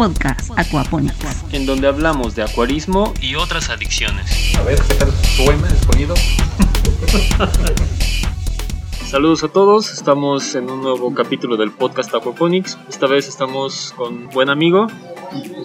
podcast Aquaponics, en donde hablamos de acuarismo y otras adicciones. A ver, ¿qué tal suena el sonido? Saludos a todos, estamos en un nuevo capítulo del podcast Aquaponics. Esta vez estamos con buen amigo,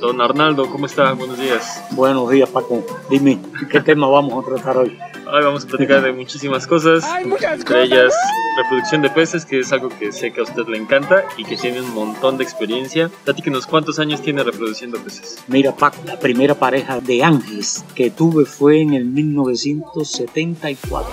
don Arnaldo. ¿Cómo está? Buenos días. Buenos días, Paco. Dime, ¿qué tema vamos a tratar hoy? Hoy vamos a platicar de muchísimas cosas, entre ellas reproducción de peces, que es algo que sé que a usted le encanta y que tiene un montón de experiencia. Platíquenos, ¿cuántos años tiene reproduciendo peces? Mira, Paco, la primera pareja de ángeles que tuve fue en el 1974.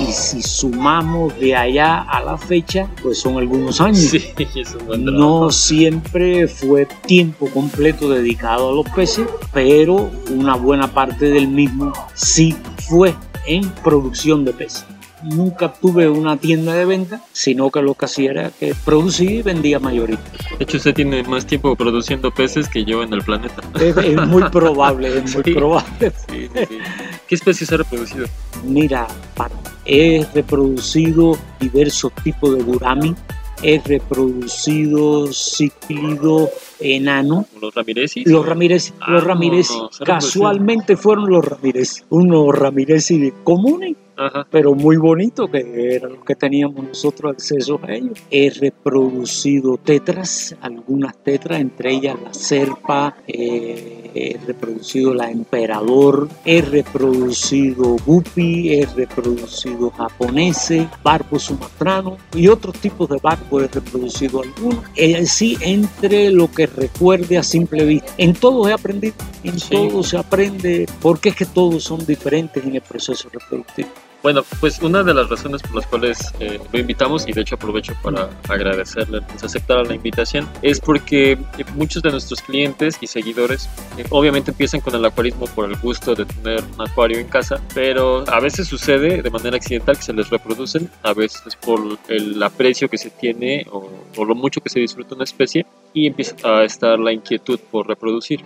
Y si sumamos de allá a la fecha, pues son algunos años. Sí, es un buen. No siempre fue tiempo completo dedicado a los peces, pero una buena parte del mismo sí fue en producción de peces. Nunca tuve una tienda de venta, sino que lo que hacía era que producía y vendía mayorista. De hecho, usted tiene más tiempo produciendo peces que yo en el planeta. Es, es muy probable, es muy Sí. probable. Sí, sí. ¿Qué especies ha reproducido? Mira, he reproducido diversos tipos de gurami, he reproducido cíclido enano, ¿Los Ramírez? Los Ramírez, Ah, los Ramírez no, no, se casualmente fueron los Ramírez, unos Ramírez comunes, Ajá. pero muy bonitos, que eran los que teníamos nosotros acceso a ellos. He reproducido tetras, algunas tetras, entre ellas la serpa, eh, he reproducido la emperador, he reproducido guppy, he reproducido japoneses, barbo sumatrano y otros tipos de barbo he reproducido algunos. Eh, sí, entre lo que recuerde a simple vista. En todos he aprendido, en Sí. todos se aprende, porque es que todos son diferentes en el proceso reproductivo. Bueno, pues una de las razones por las cuales eh, lo invitamos, y de hecho aprovecho para agradecerle que aceptara la invitación, es porque eh, muchos de nuestros clientes y seguidores eh, obviamente empiezan con el acuarismo por el gusto de tener un acuario en casa, pero a veces sucede de manera accidental que se les reproducen, a veces por el aprecio que se tiene o, o lo mucho que se disfruta una especie, y empieza a estar la inquietud por reproducir.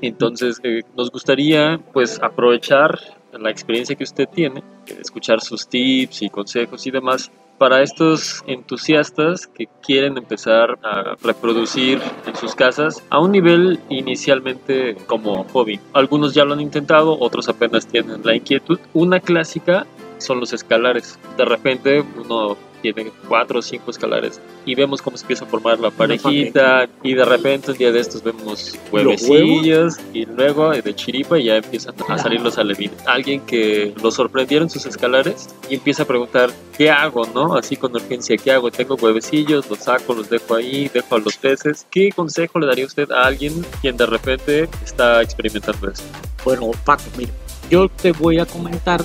Entonces, eh, nos gustaría pues aprovechar la experiencia que usted tiene, escuchar sus tips y consejos y demás para estos entusiastas que quieren empezar a reproducir en sus casas a un nivel inicialmente como hobby. Algunos ya lo han intentado, otros apenas tienen la inquietud. Una clásica son los escalares. De repente uno tiene cuatro o cinco escalares y vemos cómo se empieza a formar la parejita y de repente un día de estos vemos huevecillos y luego de chiripa ya empiezan a salir los alevines. Alguien que lo sorprendieron sus escalares y empieza a preguntar ¿qué hago? ¿no? Así con urgencia, ¿qué hago? Tengo huevecillos, los saco, los dejo ahí, dejo a los peces. ¿Qué consejo le daría usted a alguien quien de repente está experimentando esto? Bueno, Paco, mira, yo te voy a comentar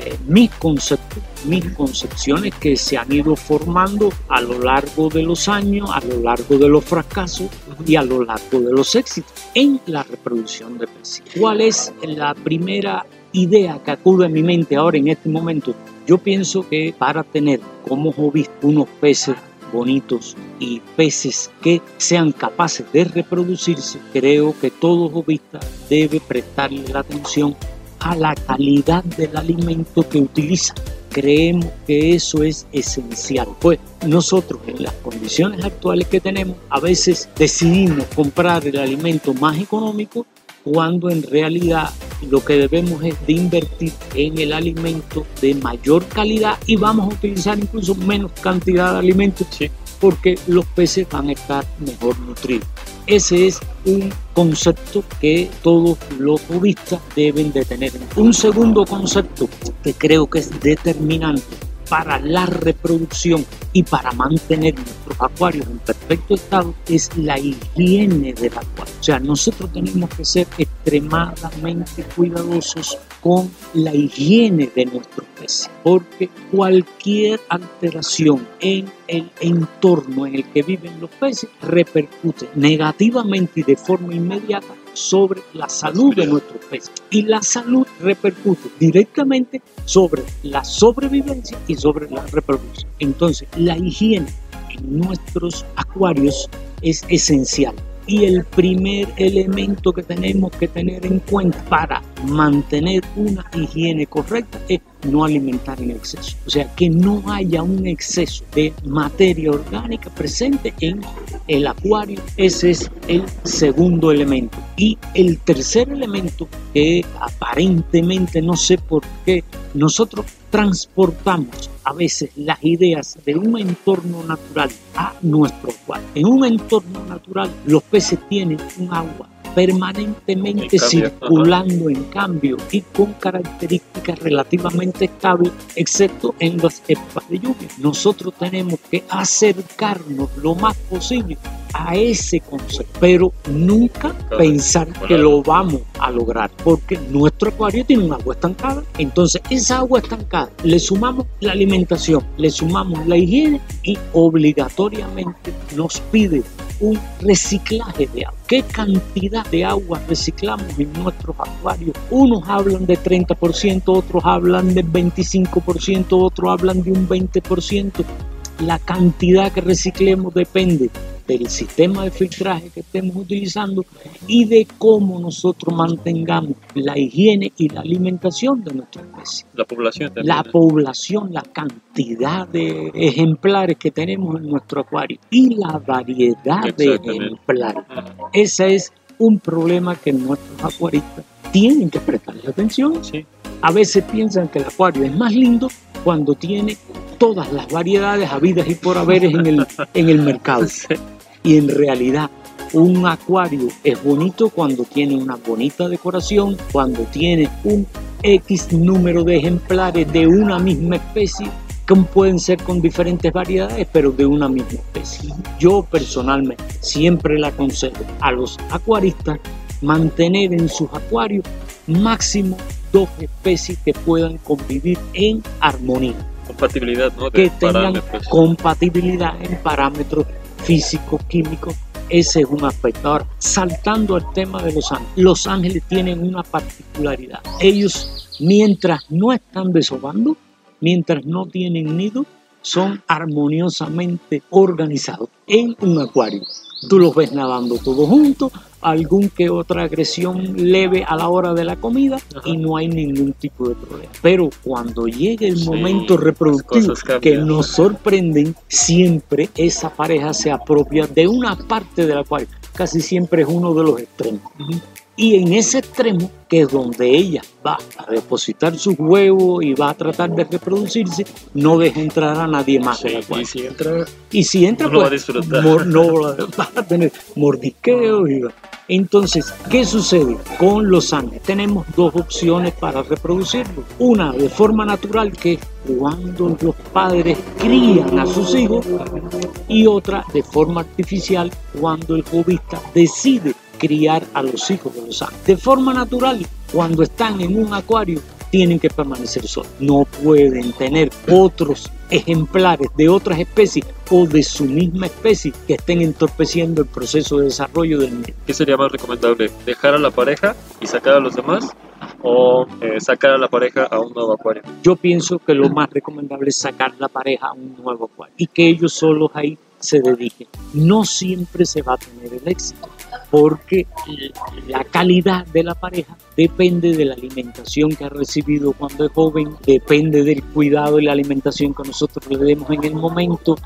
eh, mis conceptos, mis concepciones que se han ido formando a lo largo de los años, a lo largo de los fracasos y a lo largo de los éxitos en la reproducción de peces. ¿Cuál es la primera idea que acude a mi mente ahora en este momento? Yo pienso que para tener como hobby unos peces bonitos y peces que sean capaces de reproducirse, creo que todo hobbyista debe prestarle la atención a la calidad del alimento que utiliza. Creemos que eso es esencial. Pues nosotros en las condiciones actuales que tenemos, a veces decidimos comprar el alimento más económico cuando en realidad lo que debemos es de invertir en el alimento de mayor calidad y vamos a utilizar incluso menos cantidad de alimentos Sí. porque los peces van a estar mejor nutridos. Ese es un concepto que todos los juristas deben de tener. Un segundo concepto que creo que es determinante para la reproducción y para mantener nuestros acuarios en perfecto estado es la higiene del acuario. O sea, nosotros tenemos que ser extremadamente cuidadosos con la higiene de nuestros peces, porque cualquier alteración en el entorno en el que viven los peces repercute negativamente y de forma inmediata sobre la salud de nuestros peces. Y la salud repercute directamente sobre la sobrevivencia y sobre la reproducción. Entonces, la higiene en nuestros acuarios es esencial. Y el primer elemento que tenemos que tener en cuenta para mantener una higiene correcta es no alimentar en exceso. O sea, que no haya un exceso de materia orgánica presente en el acuario. Ese es el segundo elemento. Y el tercer elemento, que aparentemente no sé por qué, nosotros transportamos a veces las ideas de un entorno natural a nuestro acuario. En un entorno natural los peces tienen un agua permanentemente circulando en cambio y con características relativamente estables, excepto en las épocas de lluvia. Nosotros tenemos que acercarnos lo más posible a ese concepto, pero nunca pensar que lo vamos a lograr, porque nuestro acuario tiene un agua estancada. Entonces, esa agua estancada le sumamos la alimentación, le sumamos la higiene y obligatoriamente nos pide un reciclaje de agua. ¿Qué cantidad de agua reciclamos en nuestros acuarios? Unos hablan de 30%, otros hablan de 25%, otros hablan de un 20%. La cantidad que reciclemos depende del sistema de filtraje que estemos utilizando y de cómo nosotros mantengamos la higiene y la alimentación de nuestra especie. La población también. La población, la cantidad de ejemplares que tenemos en nuestro acuario y la variedad de ejemplares. Ese es un problema que nuestros acuaristas tienen que prestarle atención. Sí. A veces piensan que el acuario es más lindo cuando tiene todas las variedades habidas y por haberes en el, en el mercado. Y en realidad un acuario es bonito cuando tiene una bonita decoración, cuando tiene un X número de ejemplares de una misma especie, que pueden ser con diferentes variedades, pero de una misma especie. Yo personalmente siempre le aconsejo a los acuaristas mantener en sus acuarios máximo dos especies que puedan convivir en armonía. Compatibilidad, ¿no? que tengan compatibilidad en parámetros físico, químico, ese es un aspecto. Ahora, saltando al tema de los ángeles, los ángeles tienen una particularidad. Ellos, mientras no están desovando, mientras no tienen nido, son armoniosamente organizados en un acuario. Tú los ves nadando todos juntos, algún que otra agresión leve a la hora de la comida y no hay ningún tipo de problema. Pero cuando llegue el momento reproductivo que nos sorprenden, siempre esa pareja se apropia de una parte del acuario. Casi siempre es uno de los extremos. Y en ese extremo, que es donde ella va a depositar sus huevos y va a tratar de reproducirse, no deja entrar a nadie más sí, Y si entra, y si entra no pues, va a mor, no va a tener mordisqueos. Y, entonces, ¿qué sucede? Con los ángeles tenemos dos opciones para reproducirlo. Una de forma natural, que es cuando los padres crían a sus hijos, y otra de forma artificial, cuando el jovista decide criar a los hijos de los ángeles. De forma natural, cuando están en un acuario, tienen que permanecer solos. No pueden tener otros ejemplares de otras especies o de su misma especie que estén entorpeciendo el proceso de desarrollo del niño. ¿Qué sería más recomendable? ¿Dejar a la pareja y sacar a los demás? ¿O eh, sacar a la pareja a un nuevo acuario? Yo pienso que lo más recomendable es sacar la pareja a un nuevo acuario y que ellos solos ahí se dediquen. No siempre se va a tener el éxito porque la calidad de la pareja depende de la alimentación que ha recibido cuando es joven, depende del cuidado y la alimentación que nosotros le demos en el momento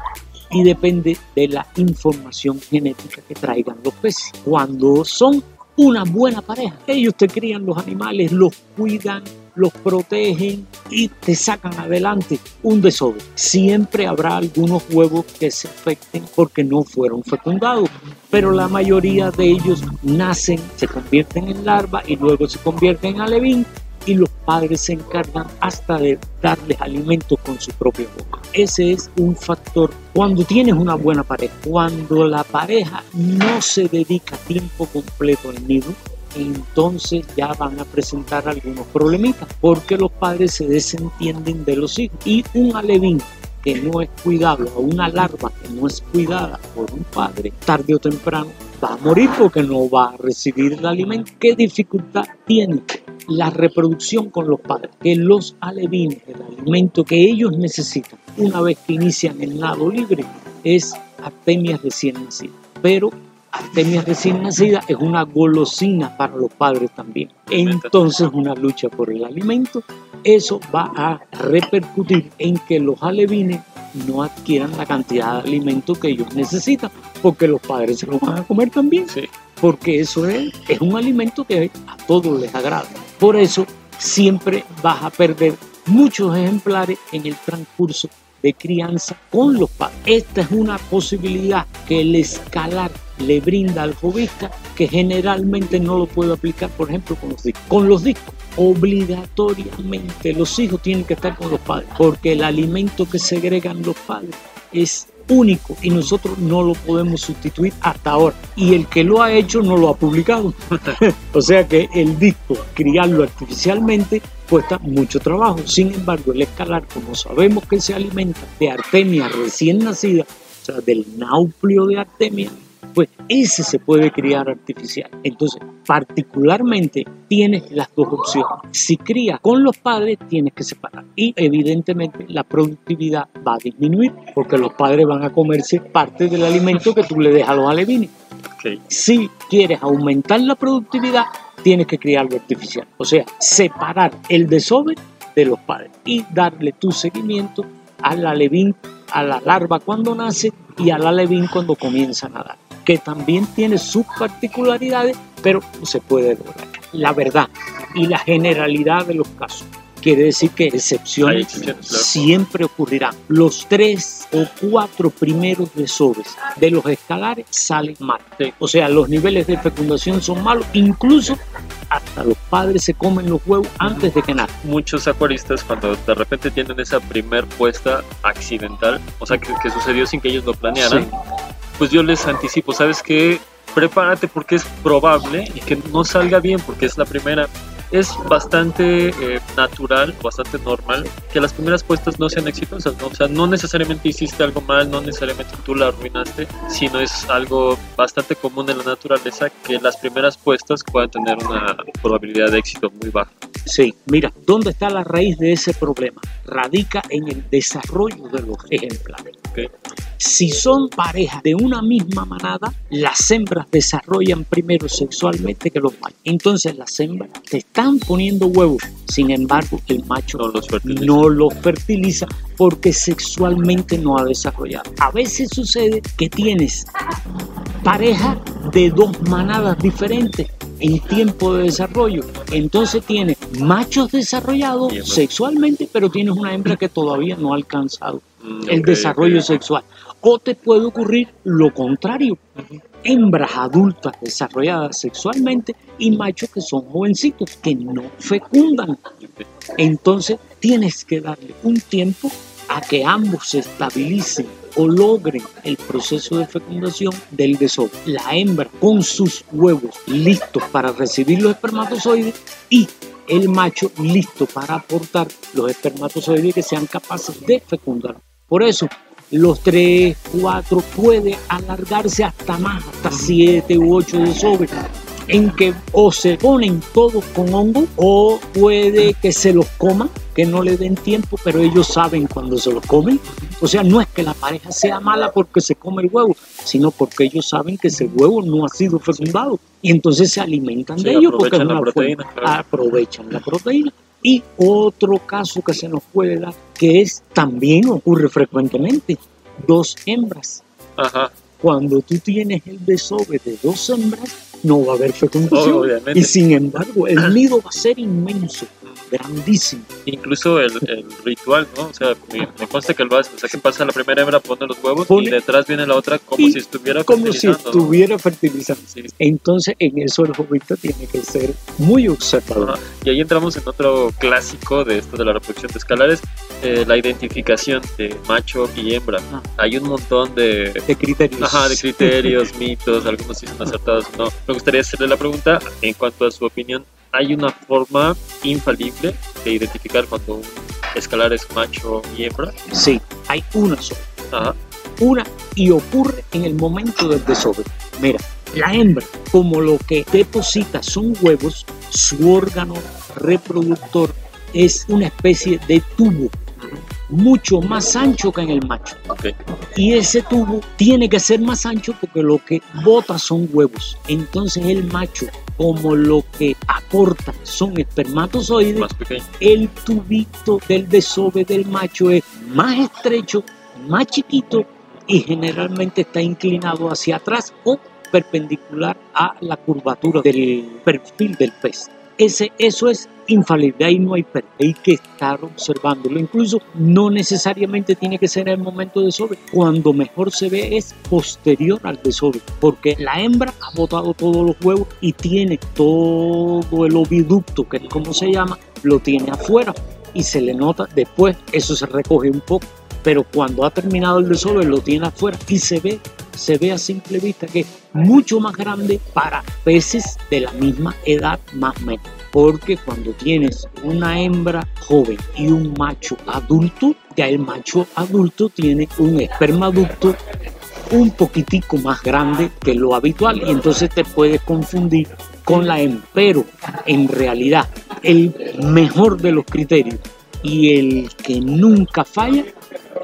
y depende de la información genética que traigan los peces. Cuando son una buena pareja, ellos te crían los animales, los cuidan, los protegen y te sacan adelante un desove. Siempre habrá algunos huevos que se afecten porque no fueron fecundados, pero la mayoría de ellos nacen, se convierten en larva y luego se convierten en alevín y los padres se encargan hasta de darles alimentos con su propia boca. Ese es un factor cuando tienes una buena pareja, cuando la pareja no se dedica tiempo completo al nido, entonces ya van a presentar algunos problemitas porque los padres se desentienden de los hijos y un alevín que no es cuidado o una larva que no es cuidada por un padre, tarde o temprano va a morir porque no va a recibir el alimento. ¿Qué dificultad tiene la reproducción con los padres? Que los alevines, el alimento que ellos necesitan una vez que inician el nado libre, es artemia recién nacida. Pero Artemia recién nacida es una golosina para los padres también. Entonces una lucha por el alimento, eso va a repercutir en que los alevines no adquieran la cantidad de alimento que ellos necesitan, porque los padres se lo van a comer también, Sí. porque eso es, es un alimento que a todos les agrada. Por eso siempre vas a perder muchos ejemplares en el transcurso de crianza con los padres. Esta es una posibilidad que el escalar le brinda al jovista que generalmente no lo puede aplicar, por ejemplo, con los discos. Con los discos, obligatoriamente los hijos tienen que estar con los padres, porque el alimento que segregan los padres es único y nosotros no lo podemos sustituir hasta ahora. Y el que lo ha hecho no lo ha publicado. o sea que el disco, criarlo artificialmente, cuesta mucho trabajo. Sin embargo, el escalar, como sabemos que se alimenta de artemia recién nacida, o sea, del nauplio de artemia, pues ese se puede criar artificial. Entonces, particularmente tienes las dos opciones. Si crías con los padres, tienes que separar. Y evidentemente la productividad va a disminuir porque los padres van a comerse parte del alimento que tú le dejas a los alevines. Si quieres aumentar la productividad, tienes que criarlo artificial. O sea, separar el desove de los padres y darle tu seguimiento al alevín, a la larva cuando nace y al alevín cuando comienza a nadar, que también tiene sus particularidades, pero se puede lograr. La verdad y la generalidad de los casos. Quiere decir que excepciones siempre ocurrirán. Los tres o cuatro primeros desoves de los escalares salen mal. O sea, los niveles de fecundación son malos. Incluso hasta los padres se comen los huevos antes de que nazcan. Muchos acuaristas cuando de repente tienen esa primer puesta accidental, o sea, que, que sucedió sin que ellos lo planearan, Sí. Pues yo les anticipo, ¿sabes qué? Prepárate porque es probable y que no salga bien porque es la primera. Es bastante eh, natural, bastante normal que las primeras puestas no sean exitosas, ¿no? O sea, no necesariamente hiciste algo mal, no necesariamente tú la arruinaste, sino es algo bastante común en la naturaleza que las primeras puestas puedan tener una probabilidad de éxito muy baja. Sí, mira, ¿dónde está la raíz de ese problema? Radica en el desarrollo de los ejemplares. ¿ok? Si son parejas de una misma manada, las hembras desarrollan primero sexualmente que los machos. Entonces las hembras te están poniendo huevos. Sin embargo, el macho No los fertiliza. no los fertiliza porque sexualmente no ha desarrollado. A veces sucede que tienes pareja de dos manadas diferentes en tiempo de desarrollo. Entonces tienes machos desarrollados sexualmente, pero tienes una hembra que todavía no ha alcanzado Mm, el desarrollo sexual. O te puede ocurrir lo contrario. Hembras adultas desarrolladas sexualmente y machos que son jovencitos, que no fecundan. Entonces tienes que darle un tiempo a que ambos se estabilicen o logren el proceso de fecundación del desove. La hembra con sus huevos listos para recibir los espermatozoides y el macho listo para aportar los espermatozoides que sean capaces de fecundar. Por eso, los 3, 4 puede alargarse hasta más, hasta 7 u 8 desoves en que o se ponen todos con hongo o puede que se los coman, que no le den tiempo, pero ellos saben cuando se los comen. O sea, no es que la pareja sea mala porque se come el huevo, sino porque ellos saben que ese huevo no ha sido fecundado y entonces se alimentan Sí, de ellos porque es fuente- proteína, claro. aprovechan la proteína. Y otro caso que se nos puede dar, que es también ocurre frecuentemente, dos hembras Ajá, cuando tú tienes el desove de dos hembras, no va a haber fecundación. Obviamente. Y sin embargo, el nido va a ser inmenso, grandísimo. incluso el, el ritual, ¿no? O sea, me, me consta que lo hace, o sea, que pasa la primera hembra, pone los huevos Pone- y detrás viene la otra como si estuviera Como si fertilizando, ¿no? estuviera fertilizando. Sí. Entonces, en eso el jovista tiene que ser muy observador. Ajá. Y ahí entramos en otro clásico de esto de la reproducción de escalares, eh, la identificación de macho y hembra. Ah. Hay un montón de, De criterios. ajá, de criterios, mitos, algunos sí son acertados o no. Me gustaría hacerle la pregunta, en cuanto a su opinión, ¿hay una forma infalible de identificar cuando un escalar es macho y hembra? Sí, hay una sola. Ajá. Una y ocurre en el momento del desove. Mira, la hembra, como lo que deposita son huevos, su órgano reproductor es una especie de tubo mucho más ancho que en el macho. Y ese tubo tiene que ser más ancho porque lo que bota son huevos. Entonces el macho, como lo que aporta son espermatozoides, Más el tubito del desove del macho es más estrecho, más chiquito y generalmente está inclinado hacia atrás o perpendicular a la curvatura del perfil del pez. Eso es infalible, ahí no hay pérdida, hay que estar observándolo. Incluso no necesariamente tiene que ser el momento de desove. Cuando mejor se ve es posterior al desove, porque la hembra ha botado todos los huevos y tiene todo el oviducto, que es como se llama, lo tiene afuera y se le nota después, eso se recoge un poco, pero cuando ha terminado el desove lo tiene afuera y se ve, se ve a simple vista que es mucho más grande para peces de la misma edad más o menos. Porque cuando tienes una hembra joven y un macho adulto, ya el macho adulto tiene un espermaducto un poquitico más grande que lo habitual y entonces te puedes confundir con la hembra. Pero en realidad el mejor de los criterios y el que nunca falla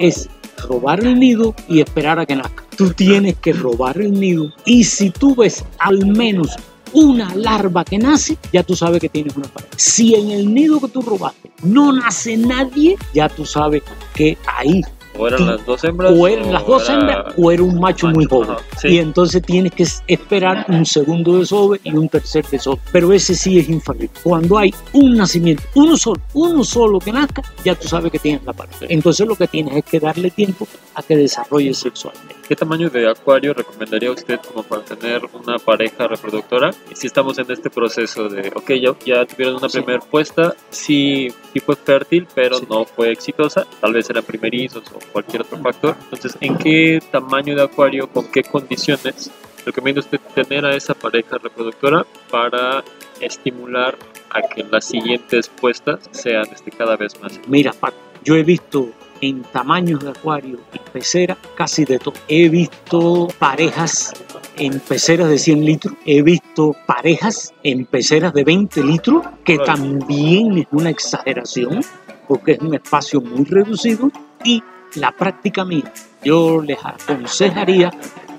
es robar el nido y esperar a que nazca. Tú tienes que robar el nido y si tú ves al menos una larva que nace, ya tú sabes que tienes una pareja. Si en el nido que tú robaste no nace nadie, ya tú sabes que ahí O eran las dos hembras. o eran las dos era- hembras o era un macho, muy macho, joven. ajá, sí. Y entonces tienes que esperar un segundo desove y un tercer desove. Pero ese sí es infalible. Cuando hay un nacimiento, uno solo, uno solo que nazca, ya tú sabes que tienes la pareja. Entonces lo que tienes es que darle tiempo a que desarrolle sexualmente. ¿Qué tamaño de acuario recomendaría usted como para tener una pareja reproductora? Si estamos en este proceso de, ok, ya, ya tuvieron una Sí. primera puesta, sí, sí fue fértil, pero Sí. no fue exitosa, tal vez eran primerizos o cualquier otro factor. Entonces, ¿en qué tamaño de acuario, con qué condiciones recomienda usted tener a esa pareja reproductora para estimular a que las siguientes puestas sean este, cada vez más? Mira, Paco, yo he visto en tamaños de acuario y pecera casi de todo. He visto parejas en peceras de 100 litros, he visto parejas en peceras de 20 litros, que también es una exageración, porque es un espacio muy reducido y la práctica mía, yo les aconsejaría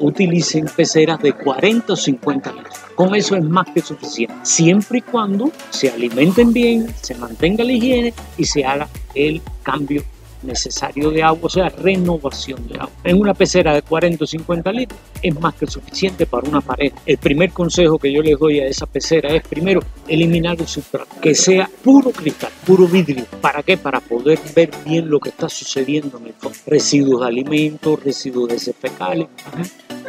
utilicen peceras de 40 o 50 litros. Con eso es más que suficiente, siempre y cuando se alimenten bien, se mantenga la higiene y se haga el cambio necesario de agua, o sea, renovación de agua. En una pecera de 40 o 50 litros es más que suficiente para una pareja. El primer consejo que yo les doy a esa pecera es primero eliminar el sustrato, que sea puro cristal, puro vidrio. ¿Para qué? Para poder ver bien lo que está sucediendo en el fondo. Residuos de alimentos, residuos de heces fecales.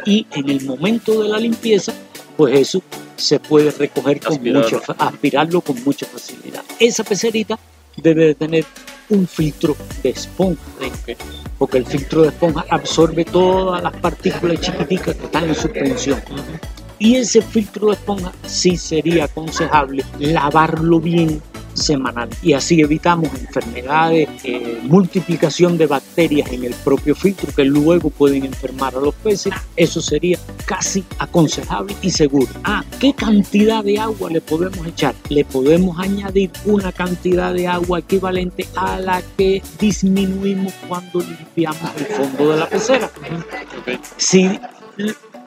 Y en el momento de la limpieza, pues eso se puede recoger con Aspirarlo. mucha, aspirarlo con mucha facilidad. Esa pecerita debe de tener un filtro de esponja dentro, porque el filtro de esponja absorbe todas las partículas chiquiticas que están en suspensión. Y ese filtro de esponja sí sería aconsejable lavarlo bien semanal y así evitamos enfermedades, eh, multiplicación de bacterias en el propio filtro que luego pueden enfermar a los peces. Eso sería casi aconsejable y seguro. Ah, ¿qué cantidad de agua le podemos echar? Le podemos añadir una cantidad de agua equivalente a la que disminuimos cuando limpiamos el fondo de la pecera. Si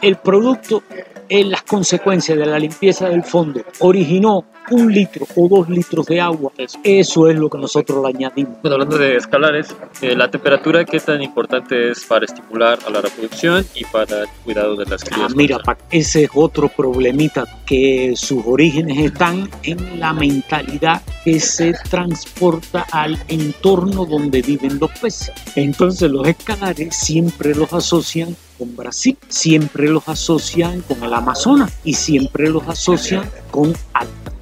el producto en las consecuencias de la limpieza del fondo originó un litro o dos litros de agua, Eso. eso es lo que nosotros le añadimos. Bueno, hablando de escalares, eh, la temperatura, ¿qué tan importante es para estimular a la reproducción y para el cuidado de las Ah, crías? mira, Pac, ese es otro problemita que sus orígenes están en la mentalidad que se transporta al entorno donde viven los peces. Entonces los escalares siempre los asocian con Brasil, siempre los asocian con el Amazonas y siempre los asocian con alta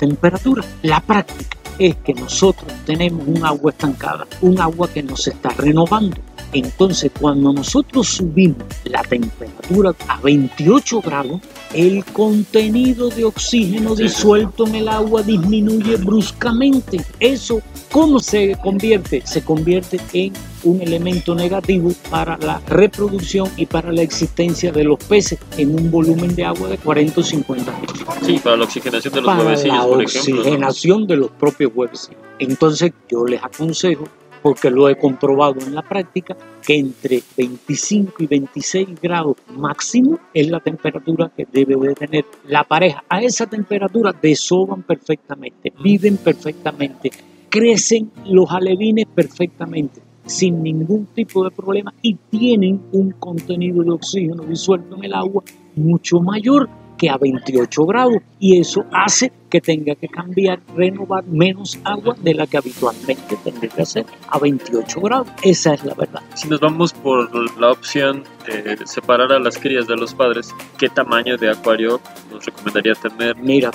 La práctica es que nosotros tenemos un agua estancada, un agua que no se está renovando. Entonces, cuando nosotros subimos la temperatura a 28 grados, el contenido de oxígeno disuelto en el agua disminuye bruscamente. Eso, ¿cómo se convierte? Se convierte en un elemento negativo para la reproducción y para la existencia de los peces en un volumen de agua de 40 o 50 litros Sí, para la oxigenación de los para huevecillos, la por ejemplo. ¿no? oxigenación de los propios huevos. Entonces yo les aconsejo porque lo he comprobado en la práctica, que entre 25 y 26 grados máximo es la temperatura que debe de tener la pareja. A esa temperatura desoban perfectamente, viven perfectamente, crecen los alevines perfectamente sin ningún tipo de problema y tienen un contenido de oxígeno disuelto en el agua mucho mayor que a 28 grados y eso hace que tenga que cambiar, renovar menos agua de la que habitualmente tendría que hacer a 28 grados. Esa es la verdad. Si nos vamos por la opción de separar a las crías de los padres, ¿qué tamaño de acuario nos recomendaría tener? Mira,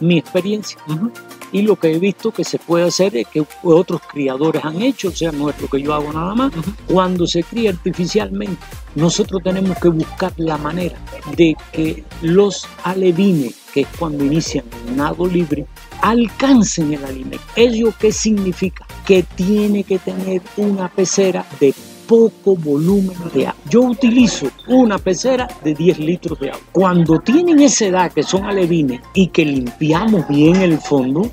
mi experiencia y lo que he visto que se puede hacer es que otros criadores han hecho, o sea, no es lo que yo hago nada más. Cuando se cría artificialmente, nosotros tenemos que buscar la manera de que los alevines, que es cuando inician el nado libre, alcancen el alimento. ¿Ello qué significa? Que tiene que tener una pecera de poco volumen de agua. Yo utilizo una pecera de 10 litros de agua. Cuando tienen esa edad que son alevines y que limpiamos bien el fondo,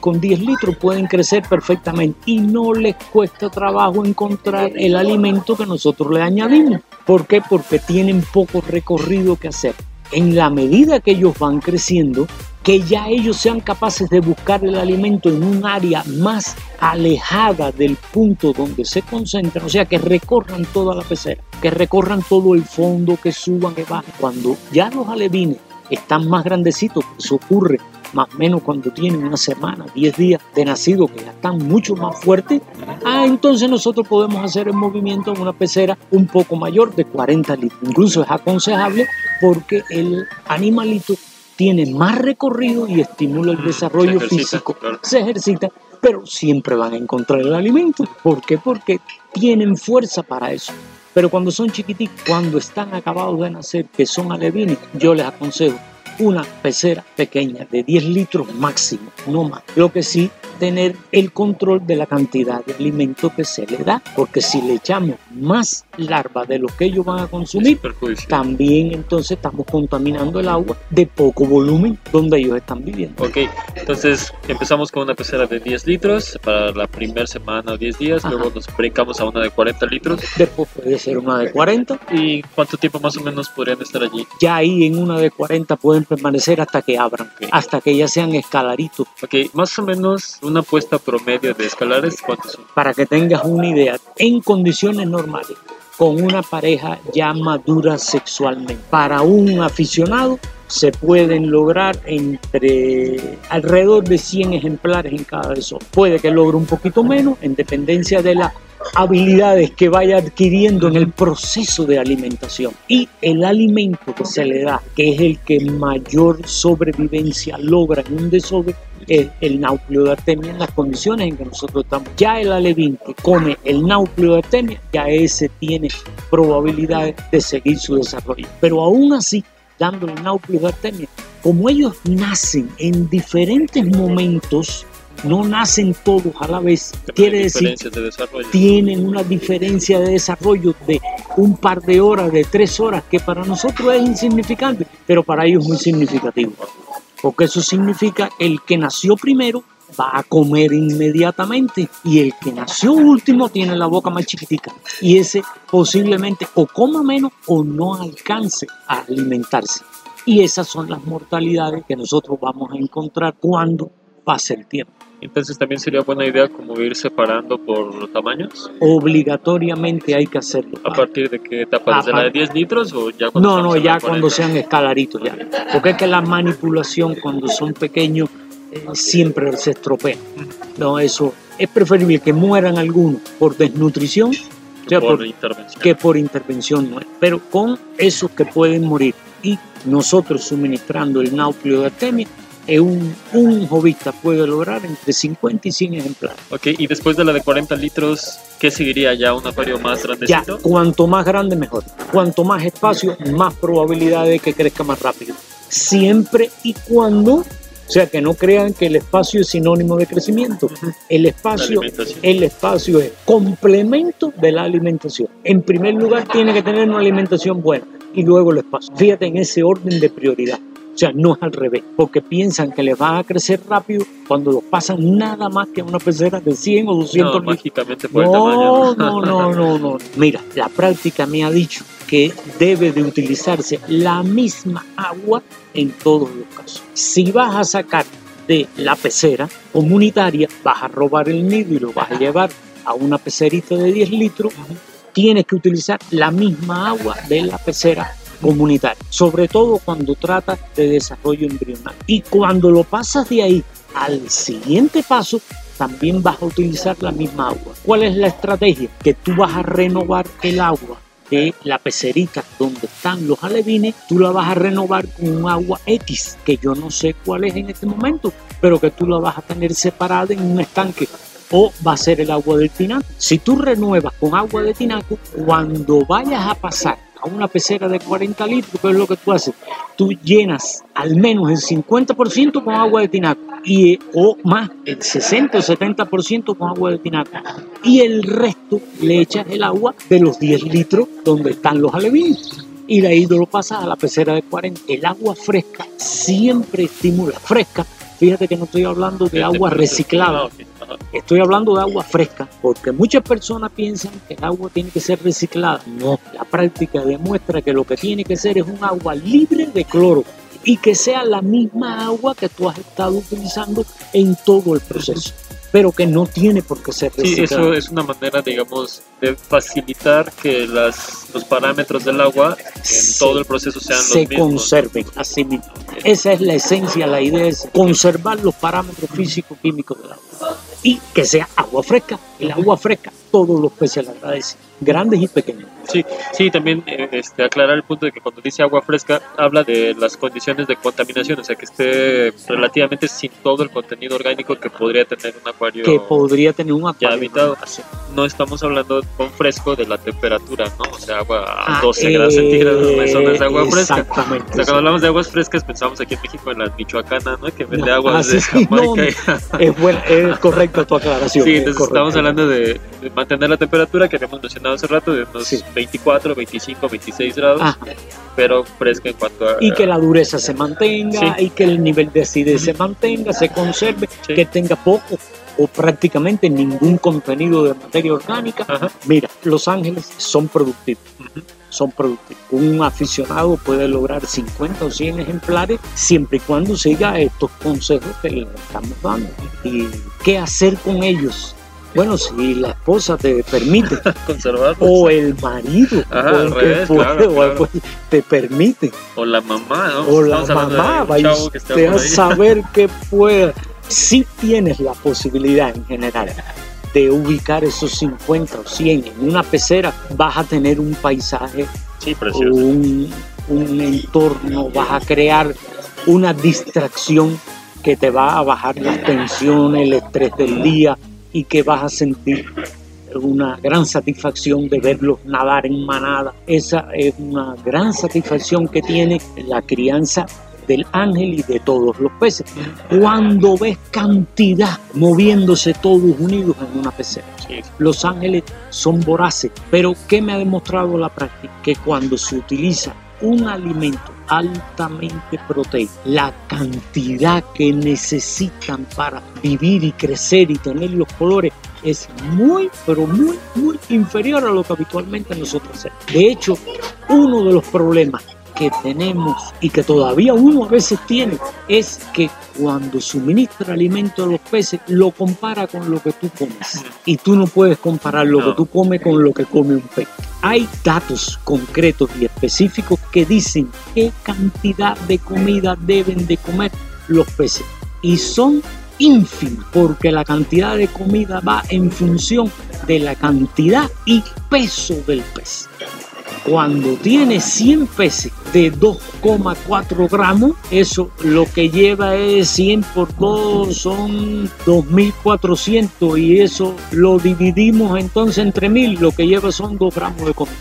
con 10 litros pueden crecer perfectamente y no les cuesta trabajo encontrar el alimento que nosotros le añadimos. ¿Por qué? Porque tienen poco recorrido que hacer. En la medida que ellos van creciendo, que ya ellos sean capaces de buscar el alimento en un área más alejada del punto donde se concentran, o sea, que recorran toda la pecera, que recorran todo el fondo, que suban, que bajen. Cuando ya los alevines están más grandecitos, eso ocurre más o menos cuando tienen una semana, 10 días de nacido, que ya están mucho más fuertes, ah, entonces nosotros podemos hacer el movimiento en una pecera un poco mayor de 40 litros. Incluso es aconsejable porque el animalito tiene más recorrido y estimula el desarrollo físico, se ejercita, pero siempre van a encontrar el alimento. ¿Por qué? Porque tienen fuerza para eso. Pero cuando son chiquititos, cuando están acabados de nacer, que son alevines, yo les aconsejo una pecera pequeña de 10 litros máximo, no más. Lo que sí tener el control de la cantidad de alimento que se le da, porque si le echamos más larva de lo que ellos van a consumir, también entonces estamos contaminando el agua de poco volumen donde ellos están viviendo. Ok, entonces empezamos con una pecera de 10 litros para la primera semana o 10 días, luego nos brincamos a una de 40 litros. Después puede ser una de 40. ¿Y cuánto tiempo más o menos podrían estar allí? Ya ahí en una de 40 pueden permanecer hasta que abran, hasta que ya sean escalaritos. Ok, más o menos una puesta promedio de escalares, ¿cuántos son? Para que tengas una idea, en condiciones normales, con una pareja ya madura sexualmente, para un aficionado se pueden lograr entre alrededor de 100 ejemplares en cada de. Puede que logre un poquito menos en dependencia de la habilidades que vaya adquiriendo en el proceso de alimentación y el alimento que se le da, que es el que mayor sobrevivencia logra en un desove, es el núcleo de artemia en las condiciones en que nosotros estamos. Ya el alevín que come el núcleo de artemia, ya ese tiene probabilidades de seguir su desarrollo. Pero aún así, dándole el núcleo de artemia, como ellos nacen en diferentes momentos, no nacen todos a la vez. Quiere decir, tienen una diferencia de desarrollo de un par de horas, de tres horas, que para nosotros es insignificante, pero para ellos es muy significativo. Porque eso significa el que nació primero va a comer inmediatamente y el que nació último tiene la boca más chiquitica y ese posiblemente o coma menos o no alcance a alimentarse. Y esas son las mortalidades que nosotros vamos a encontrar cuando pase el tiempo. Entonces también sería buena idea como ir separando por tamaños. Obligatoriamente hay que hacerlo. ¿A partir de qué etapa? ¿Desde la de 10 litros o ya cuando No, no, ya cuando sean escalaritos ya. Porque es que la manipulación cuando son pequeños eh, siempre se estropea. No, eso es preferible que mueran algunos por desnutrición que, por, intervención. que por intervención no Pero con esos que pueden morir y nosotros suministrando el núcleo de artemia un, un jovista puede lograr entre 50 y 100 ejemplares. Ok, y después de la de 40 litros, ¿qué seguiría ya? ¿Un acuario más grandecito? Ya, cuanto más grande mejor. Cuanto más espacio, más probabilidad de que crezca más rápido. Siempre y cuando o sea, que no crean que el espacio es sinónimo de crecimiento. El espacio, el espacio es complemento de la alimentación. En primer lugar, tiene que tener una alimentación buena y luego el espacio. Fíjate en ese orden de prioridad. O sea, no es al revés, porque piensan que les van a crecer rápido cuando los pasan nada más que a una pecera de 100 o 200 No, litros. mágicamente por el No, tamaño. no, no, no, no. Mira, la práctica me ha dicho que debe de utilizarse la misma agua en todos los casos. Si vas a sacar de la pecera comunitaria, vas a robar el nido y lo vas a llevar a una pecerita de 10 litros, tienes que utilizar la misma agua de la pecera comunitaria, sobre todo cuando trata de desarrollo embrional. Y cuando lo pasas de ahí al siguiente paso, también vas a utilizar la misma agua. ¿Cuál es la estrategia? Que tú vas a renovar el agua de la pecerita donde están los alevines, tú la vas a renovar con un agua X, que yo no sé cuál es en este momento, pero que tú la vas a tener separada en un estanque o va a ser el agua del tinaco. Si tú renuevas con agua de tinaco, cuando vayas a pasar a una pecera de 40 litros, ¿qué es lo que tú haces? Tú llenas al menos el 50% con agua de tinaco y, o más, el 60 o 70% con agua de tinaco. Y el resto le echas el agua de los 10 litros donde están los alevines. Y de ahí lo pasas a la pecera de 40. El agua fresca siempre estimula. Fresca, fíjate que no estoy hablando de agua reciclada. Estoy hablando de agua fresca, porque muchas personas piensan que el agua tiene que ser reciclada. No, la práctica demuestra que lo que tiene que ser es un agua libre de cloro y que sea la misma agua que tú has estado utilizando en todo el proceso, pero que no tiene por qué ser Sí, reciclada. eso es una manera, digamos, de facilitar que las, los parámetros del agua en Sí. todo el proceso sean se los mismos. conserven así mismo. Esa es la esencia, la idea es conservar los parámetros físicos químicos del agua y que sea agua fresca. El agua fresca, todos los peces la agradecen, grandes y pequeños. Sí, sí, también este, aclarar el punto de que cuando dice agua fresca habla de las condiciones de contaminación, o sea que esté relativamente sin todo el contenido orgánico que podría tener un acuario. que podría tener un acuario. habitado. Así. No estamos hablando con fresco de la temperatura, ¿no? O sea, agua a Ah, 12 grados eh, centígrados, eso no es agua fresca. Exactamente. O sea, cuando hablamos de aguas frescas pensamos aquí en México en la Michoacana, ¿no? Que vende No, aguas ah, de sí, Jamaica. Es, buena, es correcta tu aclaración. Sí, es entonces correcto. estamos hablando de, de mantener la temperatura que habíamos mencionado hace rato, de unos Sí. 24, 25, 26 grados, Ajá. pero fresca en cuanto a... Y que la dureza se mantenga, Sí. y que el nivel de acidez se mantenga, se conserve, Sí. que tenga poco o prácticamente ningún contenido de materia orgánica. Ajá. Mira, Los Ángeles son productivos. Ujú. Son productivos. Un aficionado puede lograr 50 o 100 ejemplares siempre y cuando siga estos consejos que le estamos dando. ¿Y qué hacer con ellos? Bueno, si la esposa te permite, Conservar o el marido, Ajá, o el que revés, claro, claro. pues, te permite, o la mamá, ¿no? o la Estamos mamá, vaya que usted a saber que pueda. Si tienes la posibilidad en general de ubicar esos 50 o 100 en una pecera, vas a tener un paisaje Sí, un entorno, vas a crear una distracción que te va a bajar las tensiones, el estrés del día y que vas a sentir una gran satisfacción de verlos nadar en manada. Esa es una gran satisfacción que tiene la crianza del ángel y de todos los peces. Cuando ves cantidad moviéndose todos unidos en una pecera. Los ángeles son voraces, pero ¿qué me ha demostrado la práctica? Que cuando se utiliza un alimento altamente proteico, la cantidad que necesitan para vivir y crecer y tener los colores es muy, pero muy, muy inferior a lo que habitualmente nosotros hacemos. De hecho, uno de los problemas que tenemos y que todavía uno a veces tiene es que cuando suministra alimento a los peces lo compara con lo que tú comes y tú no puedes comparar lo que tú comes con lo que come un pez. Hay datos concretos y específicos que dicen qué cantidad de comida deben de comer los peces y son ínfimos porque la cantidad de comida va en función de la cantidad y peso del pez. Cuando tiene 100 peces de 2,4 gramos, eso lo que lleva es 100 por 2 son 2.400 y eso lo dividimos entonces entre 1.000, lo que lleva son 2 gramos de comida.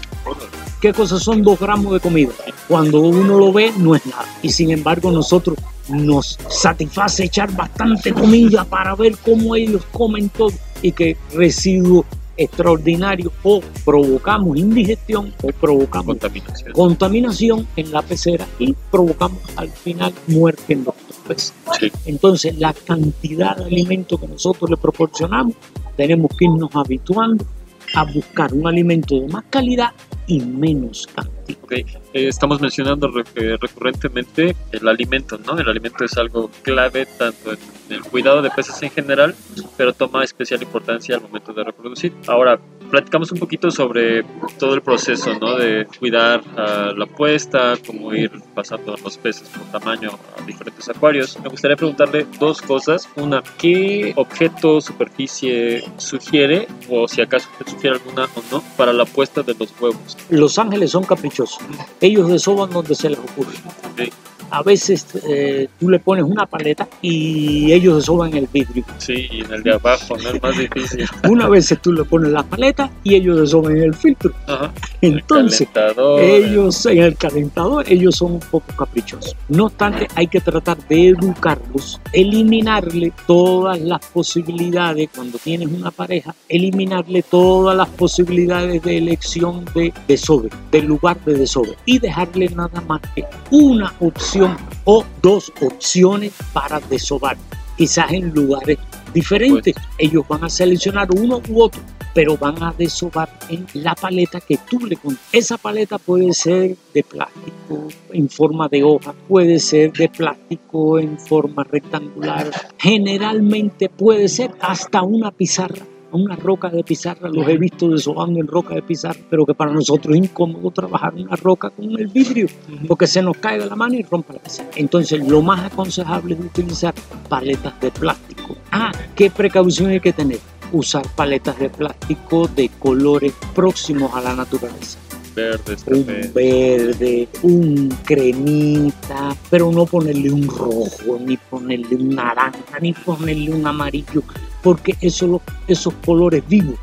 ¿Qué cosas son 2 gramos de comida? Cuando uno lo ve no es nada y sin embargo nosotros nos satisface echar bastante comida para ver cómo ellos comen todo y que residuo extraordinario o provocamos indigestión o provocamos Contaminación. contaminación en la pecera y provocamos al final muerte en los peces. Sí. Entonces, la cantidad de alimento que nosotros le proporcionamos, tenemos que irnos habituando a buscar un alimento de más calidad y menos cantidad. Ok, eh, estamos mencionando eh, recurrentemente el alimento, ¿no? El alimento es algo clave tanto en el cuidado de peces en general, pero toma especial importancia al momento de reproducir. Ahora, platicamos un poquito sobre todo el proceso, ¿no? De cuidar ah, la puesta, cómo ir pasando los peces por tamaño a diferentes acuarios. Me gustaría preguntarle dos cosas. Una, ¿qué objeto, superficie sugiere, o si acaso usted sugiere alguna o no, para la puesta de los huevos? Los ángeles son caprichosos. Ellos desoban donde se les ocurre. Ok, A veces eh, tú le pones una paleta y ellos desoban el vidrio. Sí, y en el de abajo, ¿no? Es más difícil. Una vez tú le pones la paleta y ellos desoban el filtro. Ajá. Entonces, calentador, ellos en el calentador, ellos son un poco caprichosos. No obstante, hay que tratar de educarlos, eliminarle todas las posibilidades, cuando tienes una pareja, eliminarle todas las posibilidades de elección de desove, del lugar de desove, y dejarle nada más que una opción o dos opciones para desovar, quizás en lugares diferentes. Ellos van a seleccionar uno u otro pero van a desovar en la paleta que tú le pones. Esa paleta puede ser de plástico en forma de hoja, puede ser de plástico en forma rectangular, generalmente puede ser hasta una pizarra. Una roca de pizarra, los he visto desobando en roca de pizarra, pero que para nosotros es incómodo trabajar una roca con el vidrio, porque se nos cae de la mano y rompe la pizarra. Entonces, lo más aconsejable es utilizar paletas de plástico. Ah, ¿qué precaución hay que tener? Usar paletas de plástico de colores próximos a la naturaleza. verdes, Un café. verde, un cremita, pero no ponerle un rojo, ni ponerle un naranja, ni ponerle un amarillo, porque eso, esos colores vivos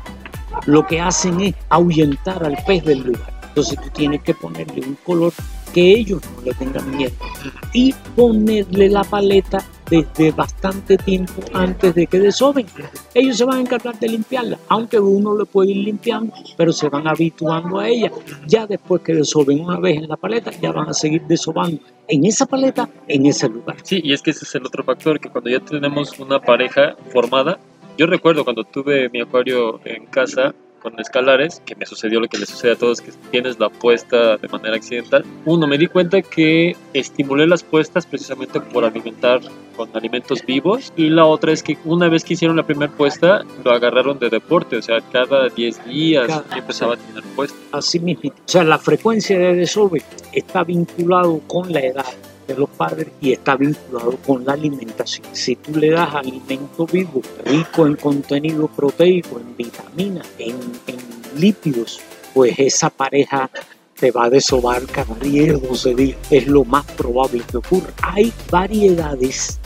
lo que hacen es ahuyentar al pez del lugar. Entonces tú tienes que ponerle un color que ellos no le tengan miedo y ponerle la paleta desde bastante tiempo antes de que desoben. Ellos se van a encargar de limpiarla, aunque uno le puede ir limpiando, pero se van habituando a ella. Ya después que desoben una vez en la paleta, ya van a seguir desobando en esa paleta, en ese lugar. Sí, y es que ese es el otro factor, que cuando ya tenemos una pareja formada, yo recuerdo cuando tuve mi acuario en casa con escalares, que me sucedió lo que le sucede a todos, que tienes la puesta de manera accidental. Uno, me di cuenta que estimulé las puestas precisamente por alimentar con alimentos vivos y la otra es que una vez que hicieron la primera puesta lo agarraron de deporte, o sea, cada 10 días Cada- empezaba a tener puesta. Así mismo. O sea, la frecuencia de desove está vinculado con la edad de los padres y está vinculado con la alimentación. Si tú le das alimento vivo, rico en contenido proteico, en vitaminas, en, en lípidos, pues esa pareja te va a desovar cada 10 o 12 días. Es lo más probable que ocurra. Hay variedades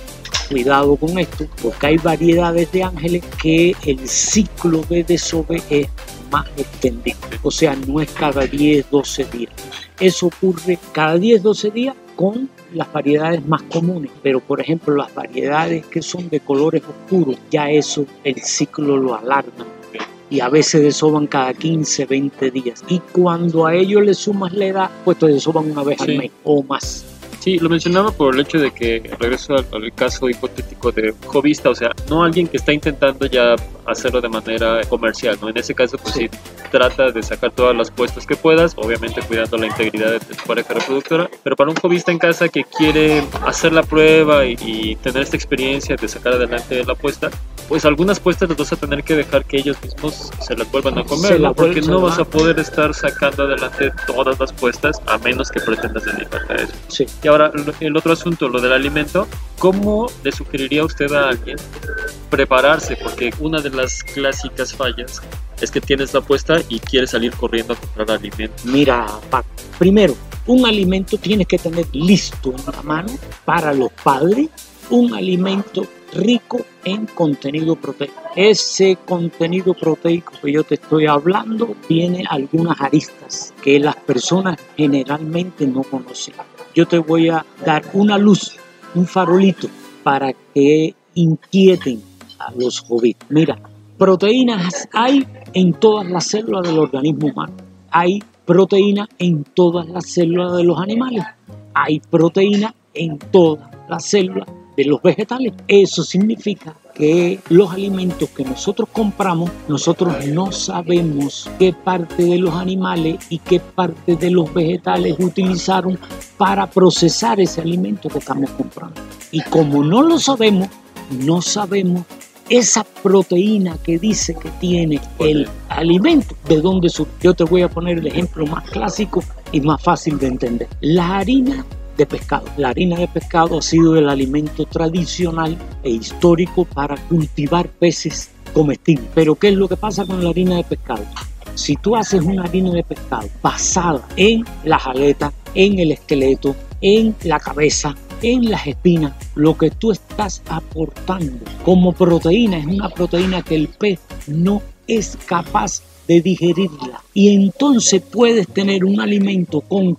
cuidado con esto, porque hay variedades de ángeles que el ciclo de desove es más extendido. O sea, no es cada 10, 12 días. Eso ocurre cada 10, 12 días con las variedades más comunes, pero por ejemplo las variedades que son de colores oscuros, ya eso el ciclo lo alarga y a veces desoban cada 15, 20 días. Y cuando a ellos le sumas la edad, pues te desoban una vez Sí. al mes o más. Sí, lo mencionaba por el hecho de que regreso al, al caso hipotético de jovista, o sea, no alguien que está intentando ya hacerlo de manera comercial, ¿no? En ese caso, pues sí, trata de sacar todas las puestas que puedas, obviamente cuidando la integridad de tu pareja reproductora, pero para un jovista en casa que quiere hacer la prueba y, y tener esta experiencia de sacar adelante la puesta, pues algunas puestas las vas a tener que dejar que ellos mismos se las vuelvan a comer, ¿no? Porque no vas a poder estar sacando adelante todas las puestas a menos que pretendas dedicarte a eso. Sí. Y ahora el otro asunto, lo del alimento, ¿cómo le sugeriría usted a alguien prepararse? Porque una de las clásicas fallas es que tienes la puesta y quieres salir corriendo a comprar alimento. Mira, Paco, primero, un alimento tienes que tener listo en la mano para los padres, un alimento rico en contenido proteico. Ese contenido proteico que yo te estoy hablando tiene algunas aristas que las personas generalmente no conocen. Yo te voy a dar una luz, un farolito, para que inquieten a los jóvenes. Mira, proteínas hay en todas las células del organismo humano. Hay proteína en todas las células de los animales. Hay proteína en todas las células de los vegetales. Eso significa que los alimentos que nosotros compramos, nosotros no sabemos qué parte de los animales y qué parte de los vegetales utilizaron para procesar ese alimento que estamos comprando. Y como no lo sabemos, no sabemos esa proteína que dice que tiene el alimento, de dónde surge. Yo te voy a poner el ejemplo más clásico y más fácil de entender. La harina de pescado. La harina de pescado ha sido el alimento tradicional e histórico para cultivar peces comestibles. Pero ¿qué es lo que pasa con la harina de pescado? Si tú haces una harina de pescado basada en las aletas, en el esqueleto, en la cabeza, en las espinas, lo que tú estás aportando como proteína es una proteína que el pez no es capaz de digerirla. Y entonces puedes tener un alimento con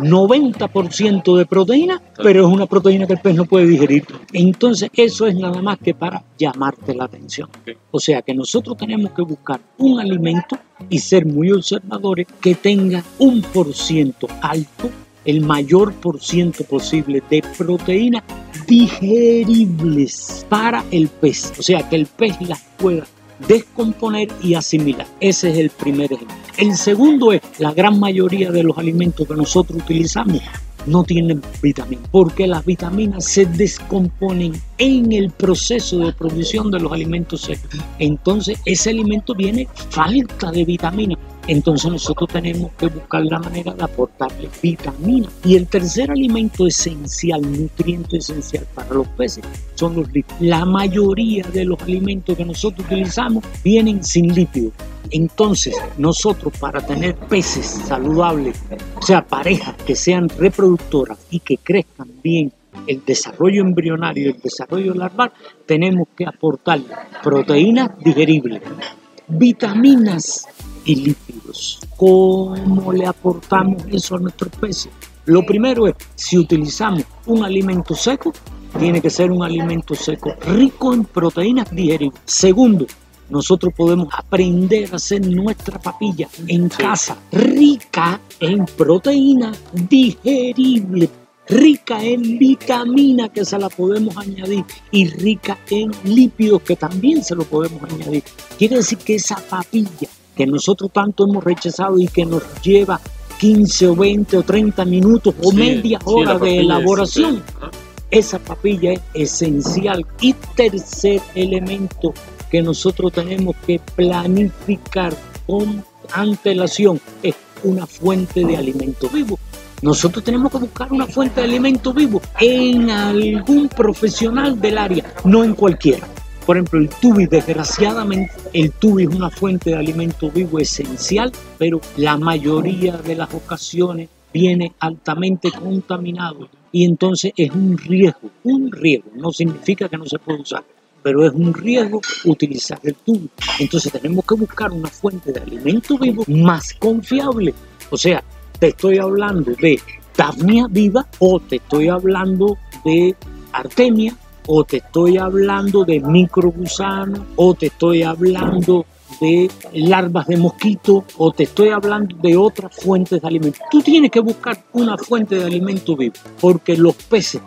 90% de proteína, pero es una proteína que el pez no puede digerir. Entonces eso es nada más que para llamarte la atención. O sea que nosotros tenemos que buscar un alimento y ser muy observadores que tenga un por ciento alto, el mayor por ciento posible de proteínas digeribles para el pez. O sea que el pez las pueda descomponer y asimilar. Ese es el primer ejemplo. El segundo es la gran mayoría de los alimentos que nosotros utilizamos no tienen vitaminas, porque las vitaminas se descomponen en el proceso de producción de los alimentos secos. Entonces ese alimento viene falta de vitaminas. Entonces nosotros tenemos que buscar la manera de aportarle vitamina. Y el tercer alimento esencial, nutriente esencial para los peces, son los lípidos. La mayoría de los alimentos que nosotros utilizamos vienen sin lípidos. Entonces, nosotros para tener peces saludables, o sea, parejas que sean reproductoras y que crezcan bien el desarrollo embrionario y el desarrollo larval, tenemos que aportar proteínas digeribles, vitaminas y lípidos. ¿Cómo le aportamos eso a nuestros peces? Lo primero es, si utilizamos un alimento seco, tiene que ser un alimento seco rico en proteínas digeribles. Segundo, nosotros podemos aprender a hacer nuestra papilla en casa, rica en proteína digerible, rica en vitamina que se la podemos añadir y rica en lípidos que también se lo podemos añadir. Quiere decir que esa papilla que nosotros tanto hemos rechazado y que nos lleva 15 o 20 o 30 minutos o media hora de elaboración, esa papilla es esencial. Y tercer elemento que nosotros tenemos que planificar con antelación es una fuente de alimento vivo. Nosotros tenemos que buscar una fuente de alimento vivo en algún profesional del área, no en cualquiera. Por ejemplo, el tubi, desgraciadamente, el tubi es una fuente de alimento vivo esencial, pero la mayoría de las ocasiones viene altamente contaminado y entonces es un riesgo, un riesgo, no significa que no se pueda usar, pero es un riesgo utilizar el tubo. Entonces tenemos que buscar una fuente de alimento vivo más confiable. O sea, te estoy hablando de Daphnia viva o te estoy hablando de Artemia o te estoy hablando de microgusano o te estoy hablando de larvas de mosquito o te estoy hablando de otras fuentes de alimento. Tú tienes que buscar una fuente de alimento vivo porque los peces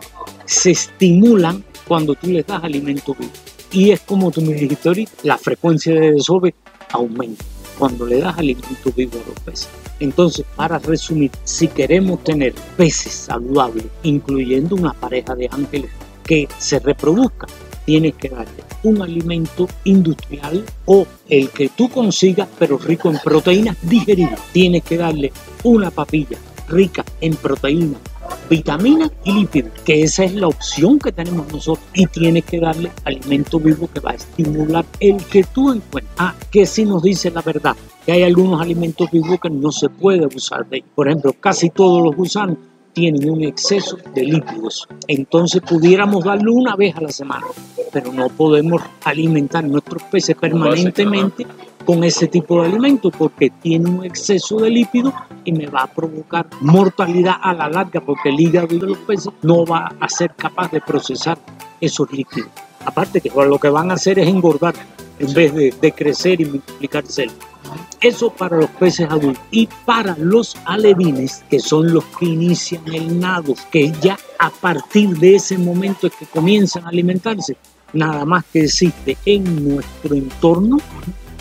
se estimulan cuando tú les das alimento vivo. Y es como tú me dijiste ahorita, la frecuencia de desove aumenta cuando le das alimento vivo a los peces. Entonces, para resumir, si queremos tener peces saludables, incluyendo una pareja de ángeles que se reproduzcan, tienes que darle un alimento industrial o el que tú consigas, pero rico en proteínas digeribles. Tienes que darle una papilla rica en proteínas vitaminas y lípidos, que esa es la opción que tenemos nosotros y tienes que darle alimento vivo que va a estimular el que tú encuentres. Ah, que si nos dice la verdad, que hay algunos alimentos vivos que no se puede abusar de ellos. Por ejemplo, casi todos los gusanos tienen un exceso de lípidos. Entonces pudiéramos darle una vez a la semana, pero no podemos alimentar nuestros peces permanentemente con ese tipo de alimento porque tiene un exceso de lípidos y me va a provocar mortalidad a la larga porque el hígado de los peces no va a ser capaz de procesar esos líquidos. Aparte que lo que van a hacer es engordar en vez de, de crecer y multiplicar células. Eso para los peces adultos. Y para los alevines, que son los que inician el nado, que ya a partir de ese momento es que comienzan a alimentarse, nada más que existe en nuestro entorno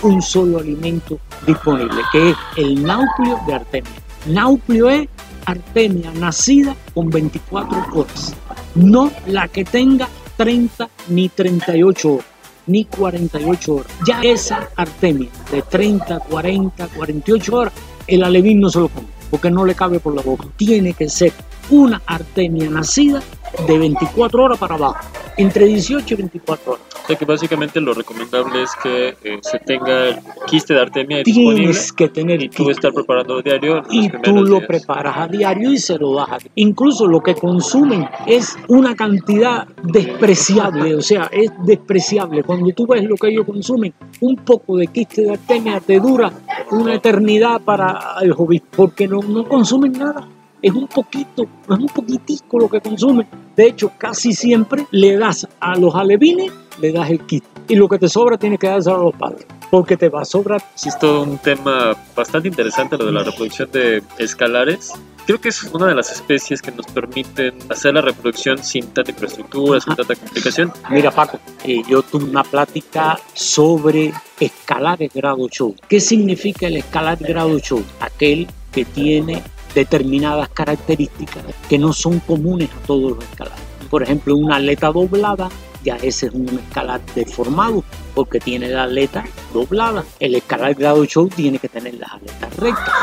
un solo alimento disponible, que es el nauplio de Artemia. Nauplio es Artemia nacida con 24 horas, no la que tenga 30 ni 38 horas ni 48 horas. Ya esa artemia de 30, 40, 48 horas, el alevín no se lo come, porque no le cabe por la boca. Tiene que ser una artemia nacida de 24 horas para abajo, entre 18 y 24 horas. Que básicamente lo recomendable es que eh, se tenga el quiste de artemia disponible Tienes que tener y tú estar preparando diario y tú lo días. preparas a diario y se lo das a Incluso lo que consumen es una cantidad despreciable, o sea, es despreciable. Cuando tú ves lo que ellos consumen, un poco de quiste de artemia te dura una eternidad para el hobby, porque no, no consumen nada. Es un poquito, es un poquitico lo que consumen. De hecho, casi siempre le das a los alevines, le das el kit. Y lo que te sobra tienes que dárselo a los padres, porque te va a sobrar Sí, es todo un tema bastante interesante lo de la reproducción de escalares. Creo que es una de las especies que nos permiten hacer la reproducción sin tanta infraestructura, sin tanta complicación. Mira, Paco, eh, yo tuve una plática sobre escalares grado show. ¿Qué significa el escalar grado show? Aquel que tiene determinadas características que no son comunes a todos los escalares. Por ejemplo, una aleta doblada, ya ese es un escalar deformado porque tiene la aleta doblada. El escalar grado show tiene que tener las aletas rectas.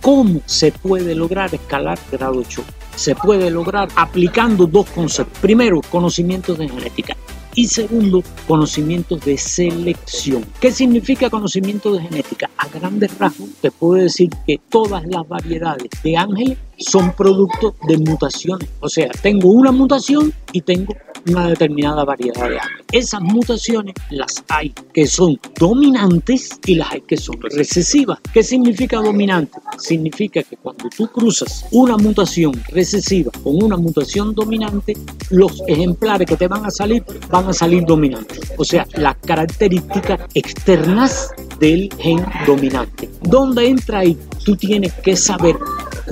¿Cómo se puede lograr escalar grado 8? Se puede lograr aplicando dos conceptos. Primero, conocimientos de genética. Y segundo, conocimientos de selección. ¿Qué significa conocimiento de genética? A grandes rasgos te puedo decir que todas las variedades de ángeles son producto de mutaciones. O sea, tengo una mutación y tengo una determinada variedad de ángeles. Esas mutaciones las hay que son dominantes y las hay que son recesivas. ¿Qué significa dominante? Significa que cuando tú cruzas una mutación recesiva con una mutación dominante, los ejemplares que te van a salir van a salir dominantes. O sea, las características externas del gen dominante. ¿Dónde entra ahí? Tú tienes que saber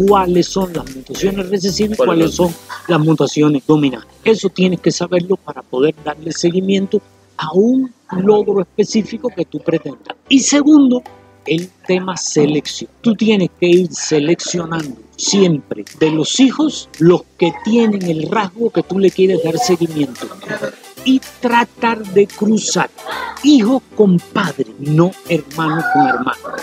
cuáles son las mutaciones recesivas y cuáles son las mutaciones dominantes. Eso tienes que saberlo para poder darle seguimiento a un logro específico que tú pretendas. Y segundo, el tema selección. Tú tienes que ir seleccionando siempre de los hijos los que tienen el rasgo que tú le quieres dar seguimiento y tratar de cruzar hijo con padre, no hermano con hermano.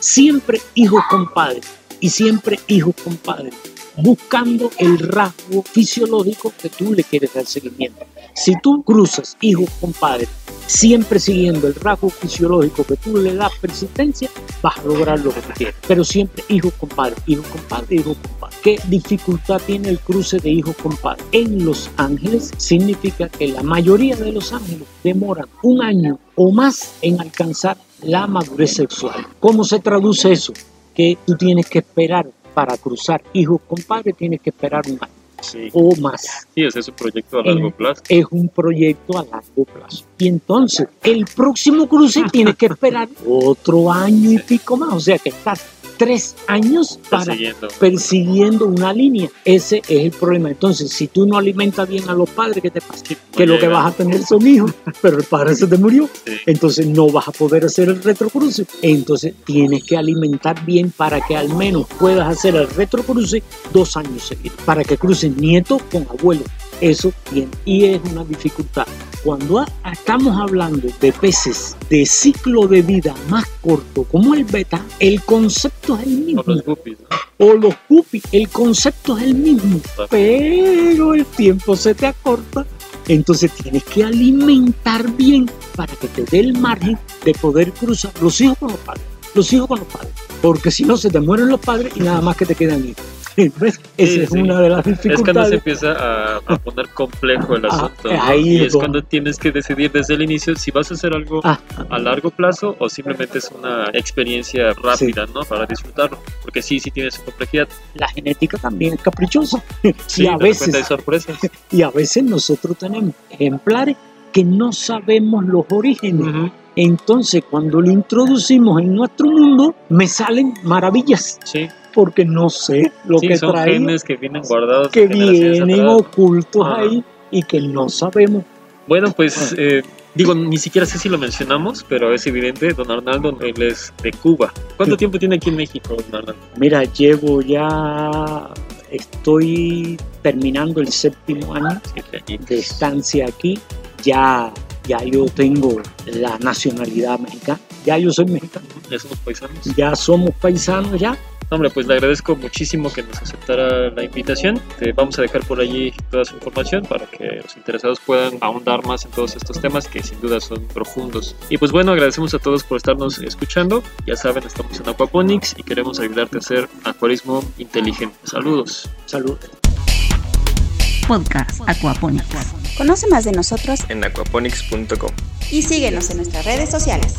Siempre hijo con padre y siempre hijo con padre, buscando el rasgo fisiológico que tú le quieres dar seguimiento. Si tú cruzas hijos con padre, siempre siguiendo el rasgo fisiológico que tú le das persistencia, vas a lograr lo que tú quieres. Pero siempre hijos con padre, hijos con padre, hijos con padre. ¿Qué dificultad tiene el cruce de hijos con padre? En Los Ángeles significa que la mayoría de los ángeles demoran un año o más en alcanzar la madurez sexual. ¿Cómo se traduce eso? Que tú tienes que esperar para cruzar hijos con padre, tienes que esperar un año Sí, o más. sí ese es un proyecto a largo En- plazo. Es un proyecto a largo plazo. Y entonces, el próximo cruce tienes que esperar otro año y pico más. O sea que estás tres años para Persiguiendo. persiguiendo una línea. Ese es el problema. Entonces, si tú no alimentas bien a los padres, ¿qué te pasa? Que lo que vas a tener son hijos, pero el padre se te murió. Sí. Entonces no vas a poder hacer el retrocruce. Entonces tienes que alimentar bien para que al menos puedas hacer el retrocruce dos años seguidos. Para que crucen nietos con abuelos. Eso. Y es una dificultad. Cuando estamos hablando de peces de ciclo de vida más corto como el beta, el concepto es el mismo los guppies, ¿no? o los guppies, el concepto es el mismo, pero el tiempo se te acorta, entonces tienes que alimentar bien para que te dé el margen de poder cruzar los hijos con los padres, los hijos con los padres, porque si no se te mueren los padres y nada más que te quedan hijos. ¿Ves? Esa Sí, es sí. una de las Es cuando se dificultades. empieza a, a poner complejo el Ah, asunto. ¿no? ahí Y es cuando tienes que decidir desde el inicio si vas a hacer algo Ah, a largo plazo o simplemente es una experiencia rápida, ¿no? Para disfrutarlo. Porque sí, sí tiene su complejidad. la genética también es caprichosa Sí, y a repente hay veces sorpresas. y a veces nosotros tenemos ejemplares que no sabemos los orígenes. Ujú, Entonces, cuando lo introducimos en nuestro mundo, me salen maravillas, Sí, porque no sé lo sí, que son trae, genes que vienen guardados. que vienen atrás. ocultos Ajá. ahí y que no sabemos. Bueno, pues eh, digo, ni siquiera sé si lo mencionamos, pero es evidente, don Arnaldo, él es de Cuba. ¿Cuánto Sí. tiempo tiene aquí en México, don Arnaldo? Mira, llevo ya, estoy terminando el séptimo año añitos. de estancia aquí. Ya, ya yo tengo la nacionalidad mexicana. Ya yo soy mexicano. Ya somos paisanos. Ya somos paisanos ya. Hombre, pues le agradezco muchísimo que nos aceptara la invitación. Te vamos a dejar por allí toda su información para que los interesados puedan ahondar más en todos estos temas que sin duda son profundos. Y pues bueno, agradecemos a todos por estarnos escuchando. Ya saben, estamos en Aquaponics y queremos ayudarte a hacer acuarismo inteligente. Saludos. Salud. Podcast Aquaponics. Conoce más de nosotros en aquaponics.com. y síguenos en nuestras redes sociales.